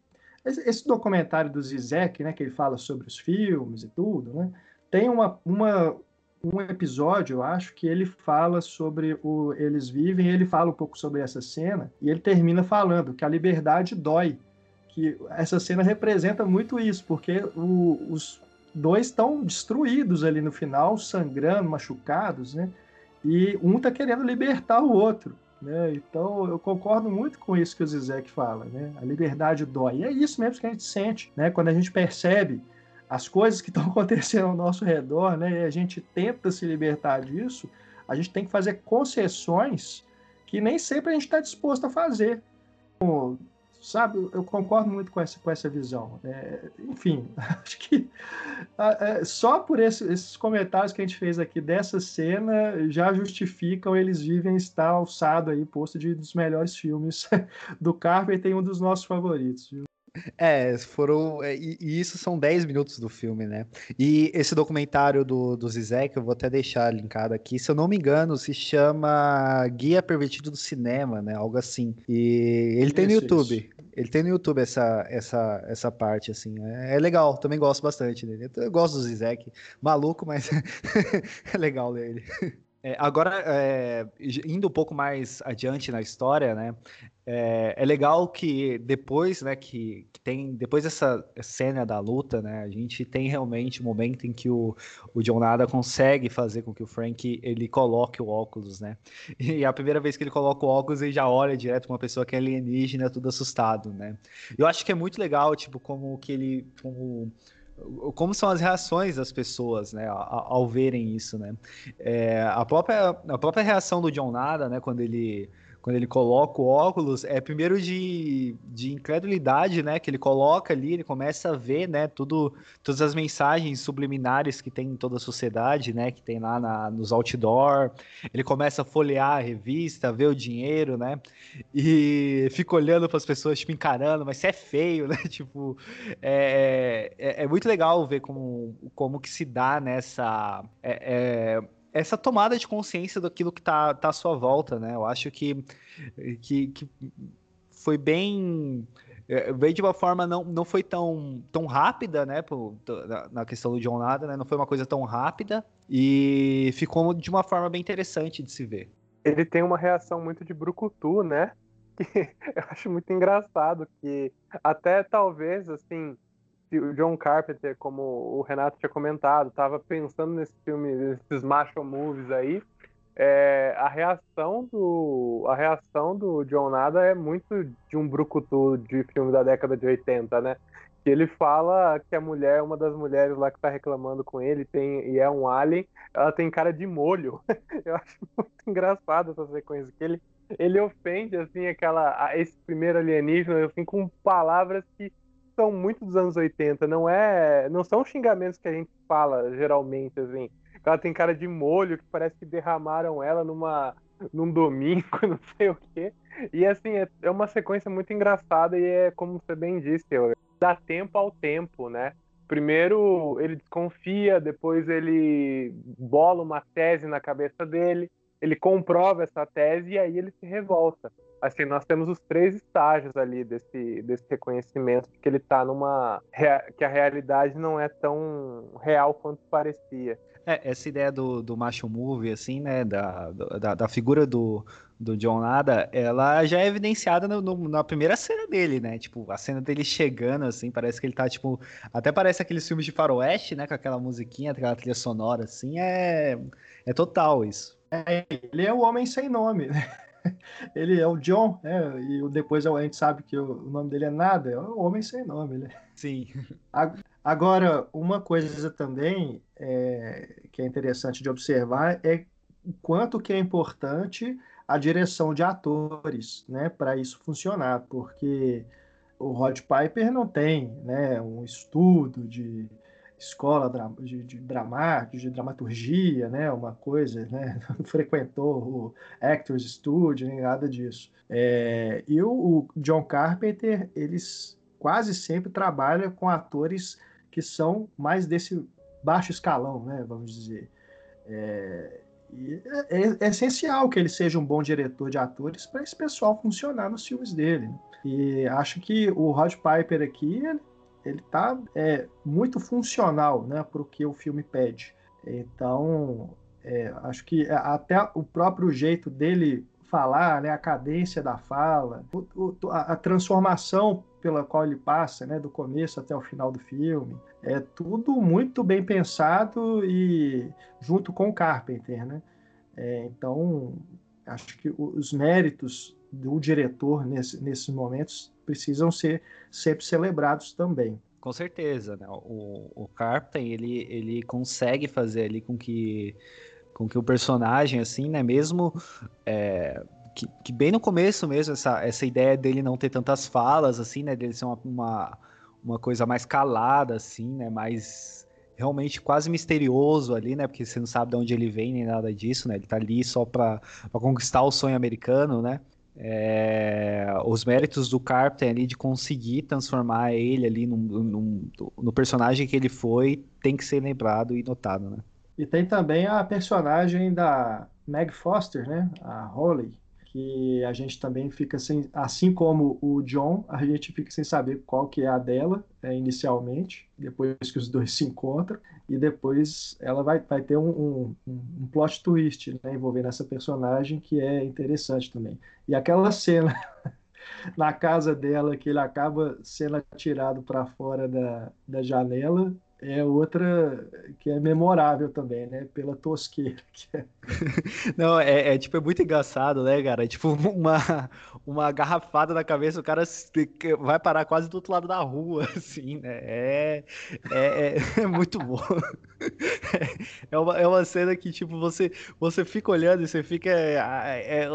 esse documentário do Zizek, né, que ele fala sobre os filmes e tudo, né? Tem uma, uma um episódio, eu acho, que ele fala sobre o Eles Vivem, ele fala um pouco sobre essa cena, e ele termina falando que a liberdade dói. Que essa cena representa muito isso, porque o, os dois estão destruídos ali no final, sangrando, machucados, né? E um está querendo libertar o outro. Né? Então eu concordo muito com isso que o Zizek fala, né? A liberdade dói. E é isso mesmo que a gente sente, né? Quando a gente percebe as coisas que estão acontecendo ao nosso redor, né, e a gente tenta se libertar disso, a gente tem que fazer concessões que nem sempre a gente está disposto a fazer. Sabe, eu concordo muito com essa, com essa visão. É, enfim, acho que é, só por esse, esses comentários que a gente fez aqui dessa cena já justificam eles vivem estar alçado aí, posto de dos melhores filmes do Carpenter e um dos nossos favoritos. Viu? É, foram. É, e, e, isso são 10 minutos do filme, né? E esse documentário do, do Zizek, eu vou até deixar linkado aqui, se eu não me engano, se chama Guia Pervertido do Cinema, né? Algo assim. E ele tem no YouTube. Isso. Ele tem no YouTube essa, essa, essa parte, assim. É, é legal, também gosto bastante dele. Eu gosto do Zizek. Maluco, mas é legal dele. É, agora, é, indo um pouco mais adiante na história, né? É, é legal que depois, né, que, que, tem depois dessa cena da luta, né, a gente tem realmente um momento em que o, o John Nada consegue fazer com que o Frank ele coloque o óculos, né? E a primeira vez que ele coloca o óculos, ele já olha direto com uma pessoa que é alienígena, tudo assustado, né? Eu acho que é muito legal, tipo, como que ele como como são as reações das pessoas, né, ao, ao verem isso, né? É, a, própria, a própria reação do John Nada, né, quando ele quando ele coloca o óculos, é primeiro de, de incredulidade, né? Que ele coloca ali, ele começa a ver, né? Tudo, todas as mensagens subliminares que tem em toda a sociedade, né? Que tem lá na, nos outdoor. Ele começa a folhear a revista, ver o dinheiro, né? E fica olhando para as pessoas, tipo, encarando, mas você é feio, né? Tipo, é, é, é, muito legal ver como, como que se dá nessa... É, é essa tomada de consciência daquilo que está tá à sua volta, né? Eu acho que, que, que foi bem é, veio de uma forma não, não foi tão, tão rápida, né, na questão do John Nada, né, não foi uma coisa tão rápida e ficou de uma forma bem interessante de se ver. Ele tem uma reação muito de brucutu, né, que eu acho muito engraçado, que até talvez, assim, o John Carpenter, como o Renato tinha comentado, estava pensando nesse filme, nesses macho movies aí, é, a reação do a reação do John Nada é muito de um brucutu de filme da década de 80, né? Que ele fala que a mulher, uma das mulheres lá que tá reclamando com ele, tem e é um alien, ela tem cara de molho. Eu acho muito engraçado essa sequência que ele ele ofende assim aquela esse primeiro alienígena assim com palavras que são muito dos anos 80, não é, não são xingamentos que a gente fala geralmente assim. Ela tem cara de molho que parece que derramaram ela numa num domingo, não sei o quê. E assim, é, é uma sequência muito engraçada e é como você bem disse, dá tempo ao tempo, né? Primeiro ele desconfia, depois ele bola uma tese na cabeça dele, ele comprova essa tese e aí ele se revolta assim, nós temos os três estágios ali desse, desse reconhecimento que ele está numa que a realidade não é tão real quanto parecia. É, essa ideia do, do macho movie, assim, né, da, da, da figura do, do John Nada, ela já é evidenciada no, no, na primeira cena dele, né? Tipo, a cena dele chegando, assim, parece que ele tá, tipo. Até parece aqueles filmes de faroeste, né? Com aquela musiquinha, aquela trilha sonora, assim, é. É total isso. É, ele é o homem sem nome, né? Ele é o John, né? E depois a gente sabe que o nome dele é nada, é o homem sem nome, né? Sim. Agora, uma coisa também é, que é interessante de observar é o quanto que é importante a direção de atores, né, para isso funcionar, porque o Rod Piper não tem, né, um estudo de escola de, de, dramática, de dramaturgia, né, uma coisa, né, não frequentou o Actors Studio, nem nada disso. É, e o, o, John Carpenter, eles quase sempre trabalha com atores que são mais desse baixo escalão, né, vamos dizer. É, é, é, é, essencial que ele seja um bom diretor de atores para esse pessoal funcionar nos filmes dele. Né? E acho que o Rod Piper aqui ele, ele tá é, muito funcional, né, para o que o filme pede. Então, é, acho que até o próprio jeito dele falar, né, a cadência da fala, o, o, a, a, transformação pela qual ele passa, né, do começo até o final do filme, é tudo muito bem pensado e junto com o Carpenter, né? É, então, acho que os méritos do diretor nesse, nesses momentos precisam ser sempre celebrados também. Com certeza, né? O, o Carpenter ele, ele consegue fazer ali com que com que o personagem assim, né? Mesmo é, que, que, bem no começo mesmo essa, essa ideia dele não ter tantas falas assim, né? Dele ser uma, uma uma coisa mais calada, assim, né? Mais realmente quase misterioso ali, né? Porque você não sabe de onde ele vem nem nada disso, né? Ele tá ali só para conquistar o sonho americano, né? É, os méritos do Carpenter ali de conseguir transformar ele ali num, num, no personagem que ele foi tem que ser lembrado e notado, né? E tem também a personagem da Meg Foster, né? A Holly, que a gente também fica sem, assim como o John, a gente fica sem saber qual que é a dela é, inicialmente, depois que os dois se encontram, e depois ela vai, vai ter um, um, um plot twist né, envolvendo essa personagem que é interessante também. E aquela cena na casa dela que ele acaba sendo atirado para fora da, da janela é outra que é memorável também, né? Pela tosqueira. É. Não, é, é, tipo, é muito engraçado, né, cara? É tipo uma, uma garrafada na cabeça, o cara vai parar quase do outro lado da rua, assim, né? É, é, é, é muito bom. É uma, é uma cena que, tipo, você, você fica olhando e você fica. É, é,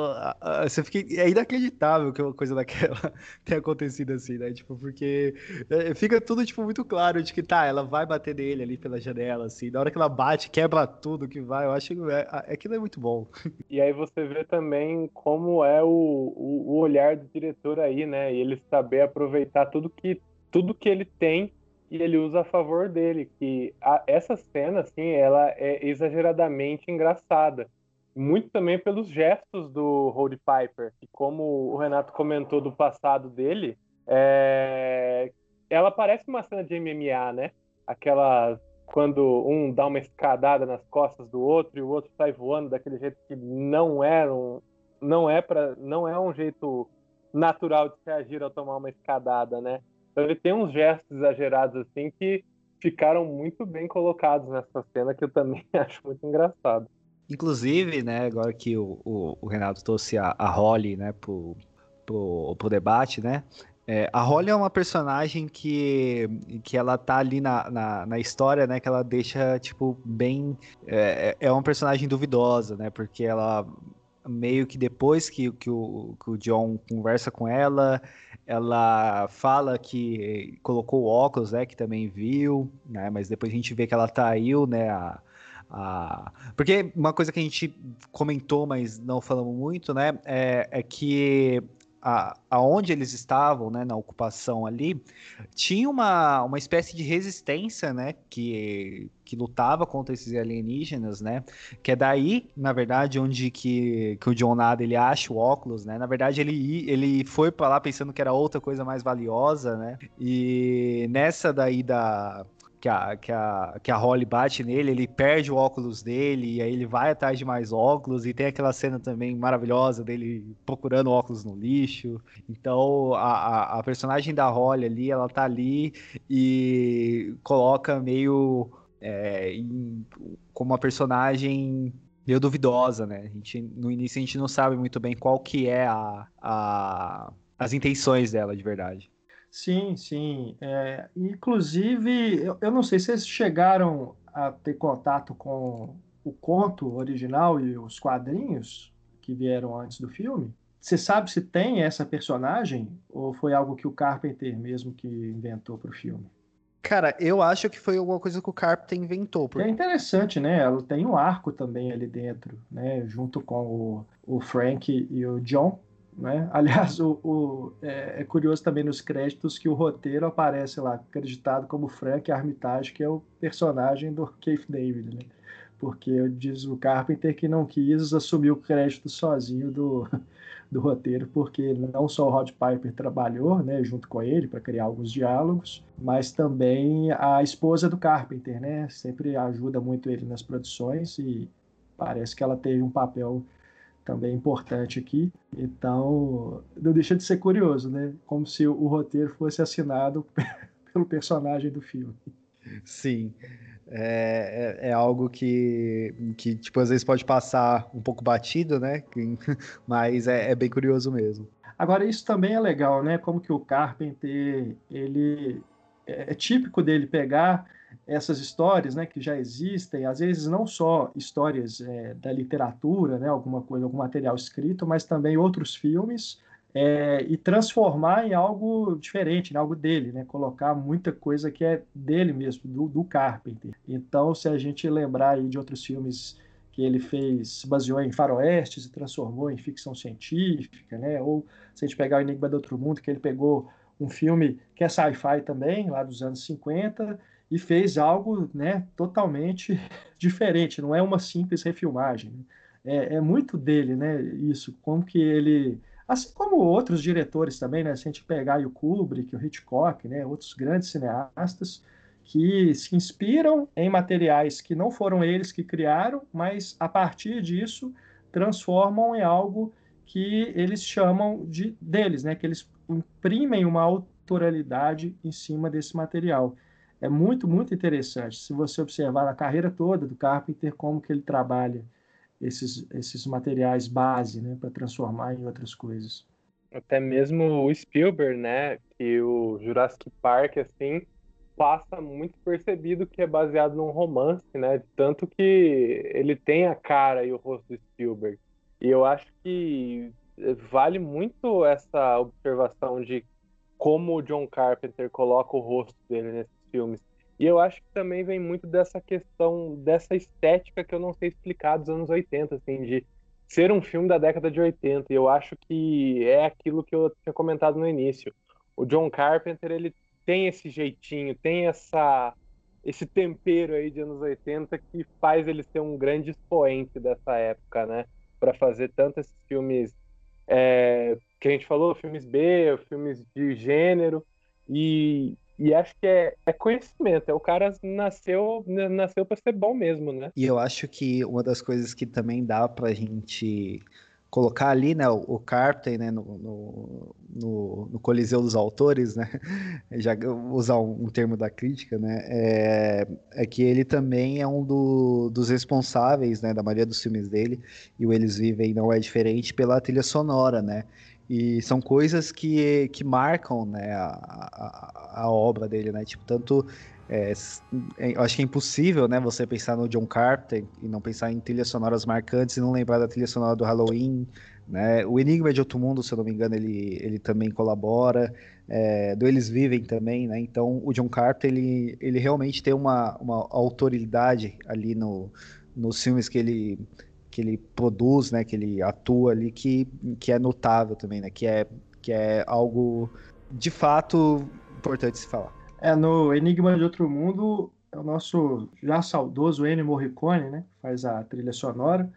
você fica. É inacreditável que uma coisa daquela tenha acontecido assim, né? Tipo, porque é, fica tudo, tipo, muito claro de que tá, ela vai bater nele ali pela janela, assim. Na hora que ela bate, quebra tudo que vai. Eu acho que é, aquilo é muito bom. E aí você vê também como é o, o, o olhar do diretor aí, né? E ele saber aproveitar tudo que, tudo que ele tem e ele usa a favor dele. Que a, essa cena, assim, ela é exageradamente engraçada. Muito também pelos gestos do Roddy Piper. E como o Renato comentou do passado dele, é... ela parece uma cena de MMA, né? Aquela quando um dá uma escadada nas costas do outro e o outro sai voando daquele jeito que não é um, não é para não é um jeito natural de reagir ao tomar uma escadada, né? Então ele tem uns gestos exagerados assim que ficaram muito bem colocados nessa cena que eu também acho muito engraçado. Inclusive, né, agora que o, o, o Renato trouxe a, a Holly, né, pro, pro, pro debate, né, é, a Holly é uma personagem que, que ela tá ali na, na, na história, né? Que ela deixa, tipo, bem. É, é uma personagem duvidosa, né? Porque ela meio que depois que, que, o, que o John conversa com ela, ela fala que colocou o óculos, né? Que também viu, né? Mas depois a gente vê que ela traiu, né? A... Porque uma coisa que a gente comentou, mas não falamos muito, né? É, é que a, aonde eles estavam, né, na ocupação ali, tinha uma, uma espécie de resistência, né, que, que lutava contra esses alienígenas, né, que é daí, na verdade, onde que, que o John Nada, ele acha o óculos, né, na verdade ele, ele foi para lá pensando que era outra coisa mais valiosa, né, e nessa daí da, que a, que, a, que a Holly bate nele, ele perde o óculos dele, e aí ele vai atrás de mais óculos, e tem aquela cena também maravilhosa dele procurando óculos no lixo. Então, a, a, a personagem da Holly ali, ela tá ali e coloca meio é, em, como uma personagem meio duvidosa, né? A gente, no início a gente não sabe muito bem qual que é a, a as intenções dela de verdade. Sim, sim. É, inclusive, eu, eu não sei se vocês chegaram a ter contato com o conto original e os quadrinhos que vieram antes do filme. Você sabe se tem essa personagem ou foi algo que o Carpenter mesmo que inventou para o filme? Cara, eu acho que foi alguma coisa que o Carpenter inventou. Porque... É interessante, né? Ela tem um arco também ali dentro, né? Junto com o, o Frank e o John. Né? Aliás, o, o é, é, curioso também nos créditos que o roteiro aparece lá, acreditado como Frank Armitage, que é o personagem do Keith David. Né? Porque diz o Carpenter que não quis assumir o crédito sozinho do, do roteiro, porque não só o Rod Piper trabalhou né, junto com ele para criar alguns diálogos, mas também a esposa do Carpenter, né? Sempre ajuda muito ele nas produções e parece que ela teve um papel também importante aqui. Então, não deixa de ser curioso, né? Como se o roteiro fosse assinado pelo personagem do filme. Sim é, é, é, algo que, que, tipo, às vezes pode passar um pouco batido, né? Mas é, é, bem curioso mesmo. Agora, isso também é legal, né? Como que o Carpenter, ele... É, é típico dele pegar essas histórias, né, que já existem, às vezes não só histórias é, da literatura, né, alguma coisa, algum material escrito, mas também outros filmes, é, e transformar em algo diferente, em algo dele, né? Colocar muita coisa que é dele mesmo, do, do Carpenter. Então, se a gente lembrar aí de outros filmes que ele fez, se baseou em faroestes e transformou em ficção científica, né? Ou se a gente pegar o Enigma do Outro Mundo, que ele pegou um filme que é sci-fi também, lá dos anos 50, e fez algo, né, totalmente diferente, não é uma simples refilmagem. Né? É, é muito dele, né, isso, como que ele Assim como outros diretores também, né? Se a gente pegar o Kubrick, o Hitchcock, né? Outros grandes cineastas que se inspiram em materiais que não foram eles que criaram, mas a partir disso transformam em algo que eles chamam de deles, né? Que eles imprimem uma autoralidade em cima desse material. É muito, muito interessante. Se você observar a carreira toda do Carpenter, como que ele trabalha esses, esses materiais base, né, para transformar em outras coisas. Até mesmo o Spielberg, né, que o Jurassic Park, assim, passa muito percebido que é baseado num romance, né, tanto que ele tem a cara e o rosto do Spielberg. E eu acho que vale muito essa observação de como o John Carpenter coloca o rosto dele nesses filmes. E eu acho que também vem muito dessa questão, dessa estética que eu não sei explicar dos anos 80, assim, de ser um filme da década de 80. E eu acho que é aquilo que eu tinha comentado no início. O John Carpenter, ele tem esse jeitinho, tem essa esse tempero aí de anos 80 que faz ele ser um grande expoente dessa época, né? Para fazer tanto esses filmes é, que a gente falou, filmes B, filmes de gênero, e, e acho que é, é conhecimento, é o cara nasceu nasceu para ser bom mesmo, né? E eu acho que uma das coisas que também dá pra gente colocar ali, né, o, Carpenter, né, no, no, no, no, Coliseu dos Autores, né, já usar um, um termo da crítica, né, é, é, que ele também é um do, dos responsáveis, né, da maioria dos filmes dele, e o Eles Vivem não é diferente pela trilha sonora, né, e são coisas que, que marcam né, a, a, a obra dele, né? Tipo, tanto. É, é, acho que é impossível, né, você pensar no John Carpenter e não pensar em trilhas sonoras marcantes e não lembrar da trilha sonora do Halloween, né? O Enigma de Outro Mundo, se eu não me engano, ele, ele também colabora. É, do Eles Vivem também, né? Então, o John Carpenter, ele, ele realmente tem uma, uma autoridade ali no, nos filmes que ele que ele produz, né, que ele atua ali, que, que é notável também, né, que é, que é algo de fato importante se falar. É, no Enigma de Outro Mundo, é o nosso já saudoso Ennio Morricone, né, faz a trilha sonora,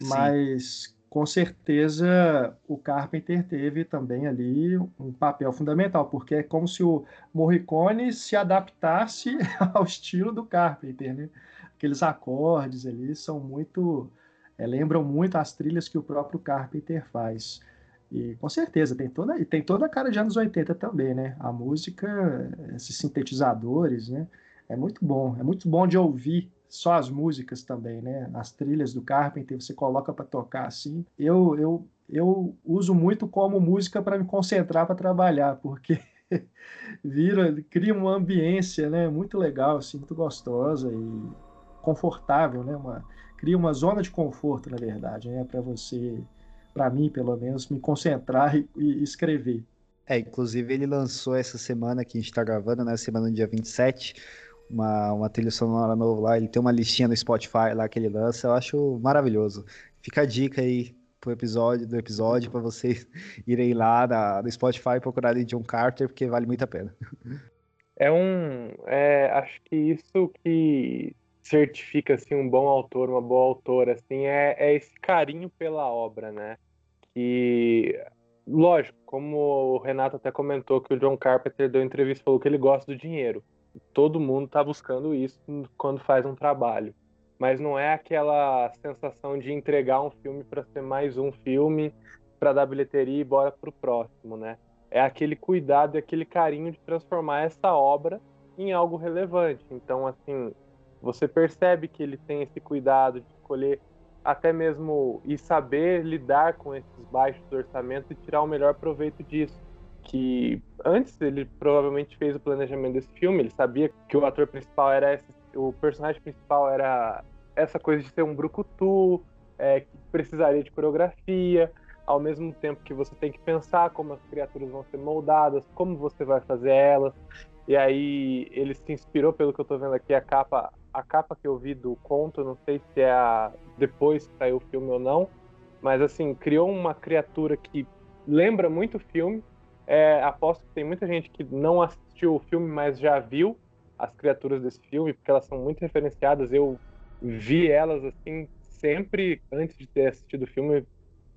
Sim. mas com certeza o Carpenter teve também ali um papel fundamental, porque é como se o Morricone se adaptasse ao estilo do Carpenter, né? Aqueles acordes ali são muito é, lembram muito as trilhas que o próprio Carpenter faz. E com certeza, tem toda, e tem toda a cara de anos 80 também, né? A música, esses sintetizadores, né? É muito bom, é muito bom de ouvir só as músicas também, né? As trilhas do Carpenter, você coloca para tocar assim. Eu, eu, eu uso muito como música para me concentrar para trabalhar, porque vira, cria uma ambiência, né? Muito legal, assim, muito gostosa e confortável, né? Uma, cria uma zona de conforto, na verdade, né? Para você, para mim, pelo menos, me concentrar e, e, escrever. É, inclusive ele lançou essa semana que a gente está gravando, né? Semana do dia 27, uma, uma trilha sonora nova lá. Ele tem uma listinha no Spotify lá que ele lança. Eu acho maravilhoso. Fica a dica aí pro episódio do episódio para vocês irem lá na, no Spotify e procurarem John Carter, porque vale muito a pena. É um. É, acho que isso que certifica assim um bom autor, uma boa autora, assim, é, é esse carinho pela obra, né? Que, lógico, como o Renato até comentou que o John Carpenter deu entrevista falou que ele gosta do dinheiro. Todo mundo está buscando isso quando faz um trabalho, mas não é aquela sensação de entregar um filme para ser mais um filme para dar bilheteria e bora pro próximo, né? É aquele cuidado e aquele carinho de transformar essa obra em algo relevante. Então, assim, você percebe que ele tem esse cuidado de escolher até mesmo e saber lidar com esses baixos orçamentos e tirar o melhor proveito disso. Que antes ele provavelmente fez o planejamento desse filme, ele sabia que o ator principal era esse, o personagem principal era essa coisa de ser um brucutu, é, que precisaria de coreografia, ao mesmo tempo que você tem que pensar como as criaturas vão ser moldadas, como você vai fazer elas. E aí ele se inspirou, pelo que eu tô vendo aqui, a capa, a capa que eu vi do conto, não sei se é a depois que saiu o filme ou não, mas assim, criou uma criatura que lembra muito o filme. É, aposto que tem muita gente que não assistiu o filme, mas já viu as criaturas desse filme, porque elas são muito referenciadas. Eu vi elas assim sempre antes de ter assistido o filme.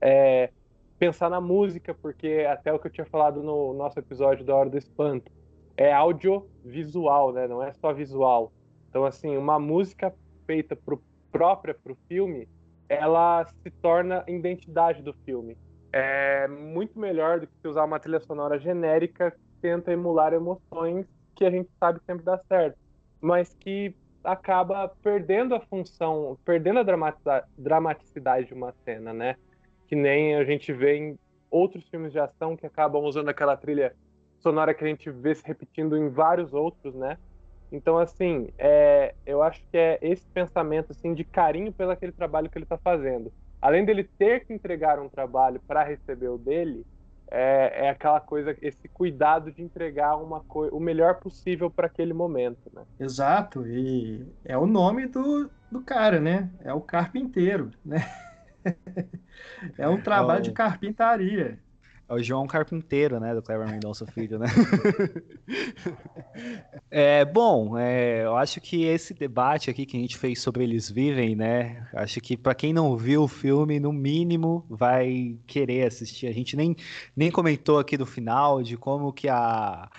É, pensar na música, porque até o que eu tinha falado no nosso episódio da Hora do Espanto é audiovisual, né? Não é só visual. Então, assim, uma música feita pro, própria para o filme, ela se torna identidade do filme. É muito melhor do que usar uma trilha sonora genérica que tenta emular emoções que a gente sabe sempre dá certo, mas que acaba perdendo a função, perdendo a dramaticidade de uma cena, né? Que nem a gente vê em outros filmes de ação que acabam usando aquela trilha sonora que a gente vê se repetindo em vários outros, né? Então, assim, é, eu acho que é esse pensamento assim de carinho pelo aquele trabalho que ele está fazendo. Além dele ter que entregar um trabalho para receber o dele, é, é, aquela coisa, esse cuidado de entregar uma o melhor possível para aquele momento, né? Exato, e é o nome do, do cara, né? É o carpinteiro, né? é um trabalho é de carpintaria. É o João Carpinteiro, né? Do Cleber Mendonça Filho, né? é, bom, é, eu acho que esse debate aqui que a gente fez sobre Eles Vivem, né? Acho que para quem não viu o filme, no mínimo, vai querer assistir. A gente nem, nem comentou aqui no final de como que a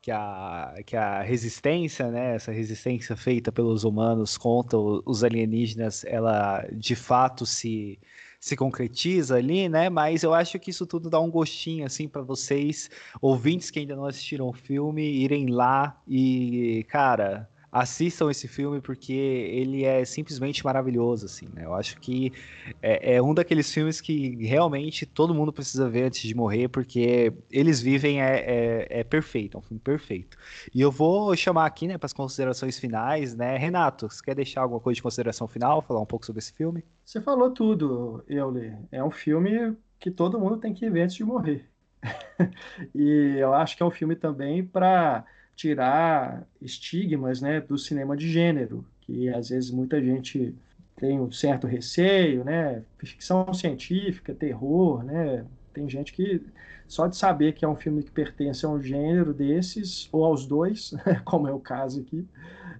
que a, que a resistência, né, essa resistência feita pelos humanos contra os alienígenas, ela de fato se, se concretiza ali, né? Mas eu acho que isso tudo dá um gostinho assim para vocês, ouvintes que ainda não assistiram o filme, irem lá e, cara, assistam esse filme porque ele é simplesmente maravilhoso, assim, né? Eu acho que é, é, um daqueles filmes que realmente todo mundo precisa ver antes de morrer, porque eles vivem é, é, é perfeito, é um filme perfeito. E eu vou chamar aqui, né, para as considerações finais, né? Renato, você quer deixar alguma coisa de consideração final, falar um pouco sobre esse filme? Você falou tudo, Euler. É um filme que todo mundo tem que ver antes de morrer. e eu acho que é um filme também para tirar estigmas né, do cinema de gênero, que às vezes muita gente tem um certo receio, né? Ficção científica, terror, né? Tem gente que só de saber que é um filme que pertence a um gênero desses, ou aos dois, como é o caso aqui,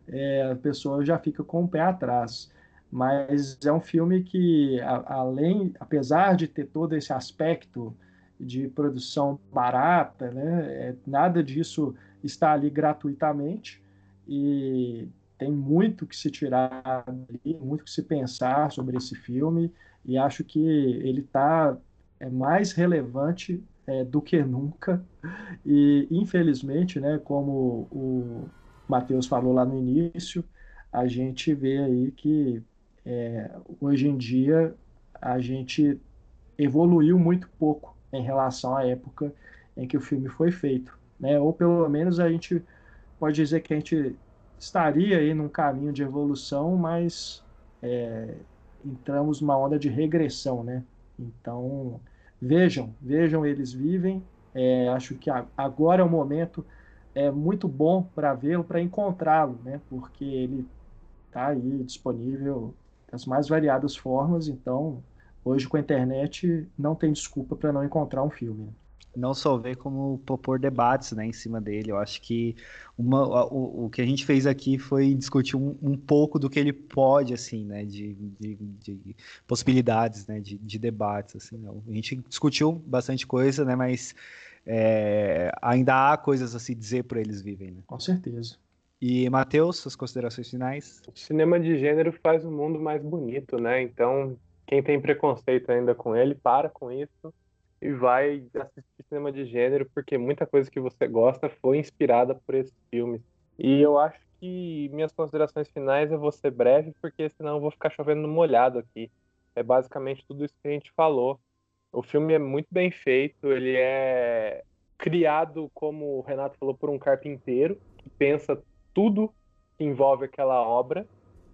é, a pessoa já fica com o pé atrás. mas é um filme que, a, além, apesar de ter todo esse aspecto de produção barata, né, é, nada disso está ali gratuitamente e tem muito que se tirar ali, muito que se pensar sobre esse filme e acho que ele está é mais relevante é, do que nunca. E infelizmente, né, como o Matheus falou lá no início, a gente vê aí que é, hoje em dia a gente evoluiu muito pouco em relação à época em que o filme foi feito, né? Ou pelo menos a gente pode dizer que a gente estaria aí num caminho de evolução, mas é, entramos numa onda de regressão, né? Então vejam, vejam eles vivem. É, acho que agora é o momento é muito bom para vê-lo, para encontrá-lo, né? Porque ele está aí disponível das mais variadas formas. Então, hoje com a internet não tem desculpa para não encontrar um filme. Não só ver como propor debates né, em cima dele. Eu acho que uma, o, o que a gente fez aqui foi discutir um, um pouco do que ele pode, assim, né, de, de, de possibilidades, né, de, de debates. Assim, não. A gente discutiu bastante coisa, né, mas é, ainda há coisas a se dizer para eles vivem. Né? Com certeza. E, Matheus, suas considerações finais? O cinema de gênero faz o mundo mais bonito, né? Então, quem tem preconceito ainda com ele, para com isso e vai assistir cinema de gênero, porque muita coisa que você gosta foi inspirada por esses filmes. E eu acho que minhas considerações finais eu vou ser breve, porque senão eu vou ficar chovendo molhado aqui. É basicamente tudo isso que a gente falou. O filme é muito bem feito, ele é criado, como o Renato falou, por um carpinteiro que pensa tudo que envolve aquela obra.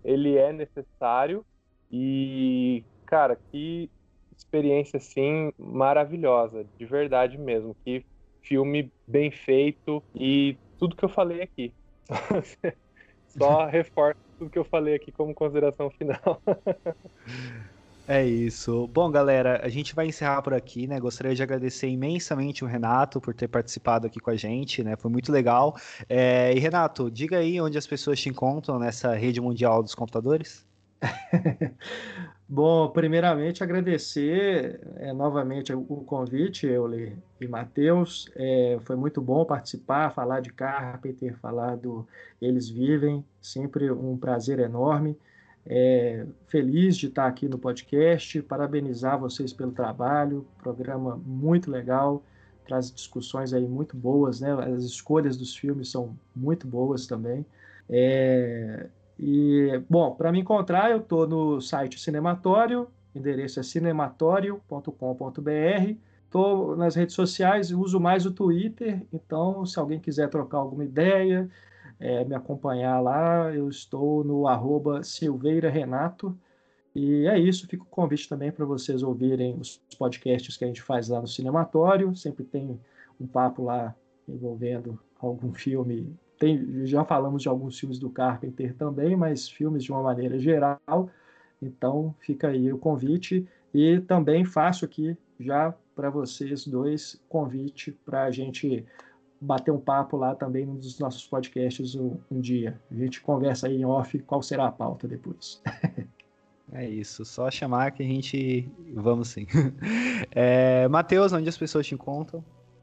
Ele é necessário e, cara, que experiência assim maravilhosa, de verdade mesmo. Que filme bem feito e tudo que eu falei aqui. Só reforço tudo que eu falei aqui como consideração final. É isso. Bom, galera, a gente vai encerrar por aqui, né? Gostaria de agradecer imensamente o Renato por ter participado aqui com a gente, né? Foi muito legal. É... E Renato, diga aí onde as pessoas te encontram nessa rede mundial dos computadores. Bom, primeiramente agradecer é, novamente o convite, Euler e Matheus. É, foi muito bom participar, falar de Carpenter, falar do Eles Vivem, sempre um prazer enorme. É, feliz de estar aqui no podcast, parabenizar vocês pelo trabalho, programa muito legal, traz discussões aí muito boas, né? As escolhas dos filmes são muito boas também. É, e, bom, para me encontrar, eu estou no site Cinematório, endereço é cinematório.com.br. Estou nas redes sociais, uso mais o Twitter, então se alguém quiser trocar alguma ideia, é, me acompanhar lá, eu estou no arroba Silveira Renato. E é isso, fica o convite também para vocês ouvirem os podcasts que a gente faz lá no Cinematório. Sempre tem um papo lá envolvendo algum filme. Tem, já falamos de alguns filmes do Carpenter também, mas filmes de uma maneira geral. Então fica aí o convite. E também faço aqui já para vocês dois convite para a gente bater um papo lá também num dos nossos podcasts um, um dia. A gente conversa aí em off qual será a pauta depois. É isso, só chamar que a gente. Vamos sim. É, Matheus, onde as pessoas te encontram?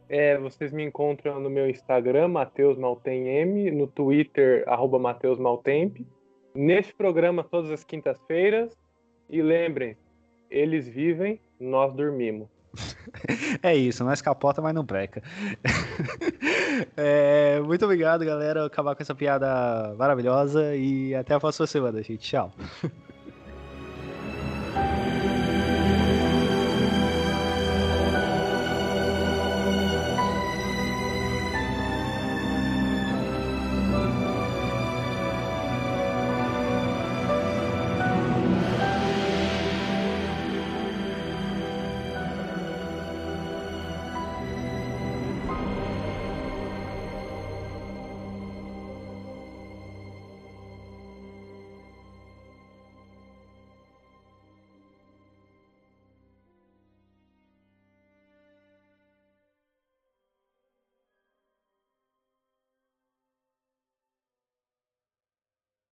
É, vocês me encontram no meu Instagram, Matheus Maltem no Twitter, arroba Matheus Maltemp. Neste programa, todas as quintas-feiras. E lembrem, eles vivem, nós dormimos. É isso, nós capota, mas não breca. É, muito obrigado, galera. Acabar com essa piada maravilhosa e até a próxima semana, gente. Tchau.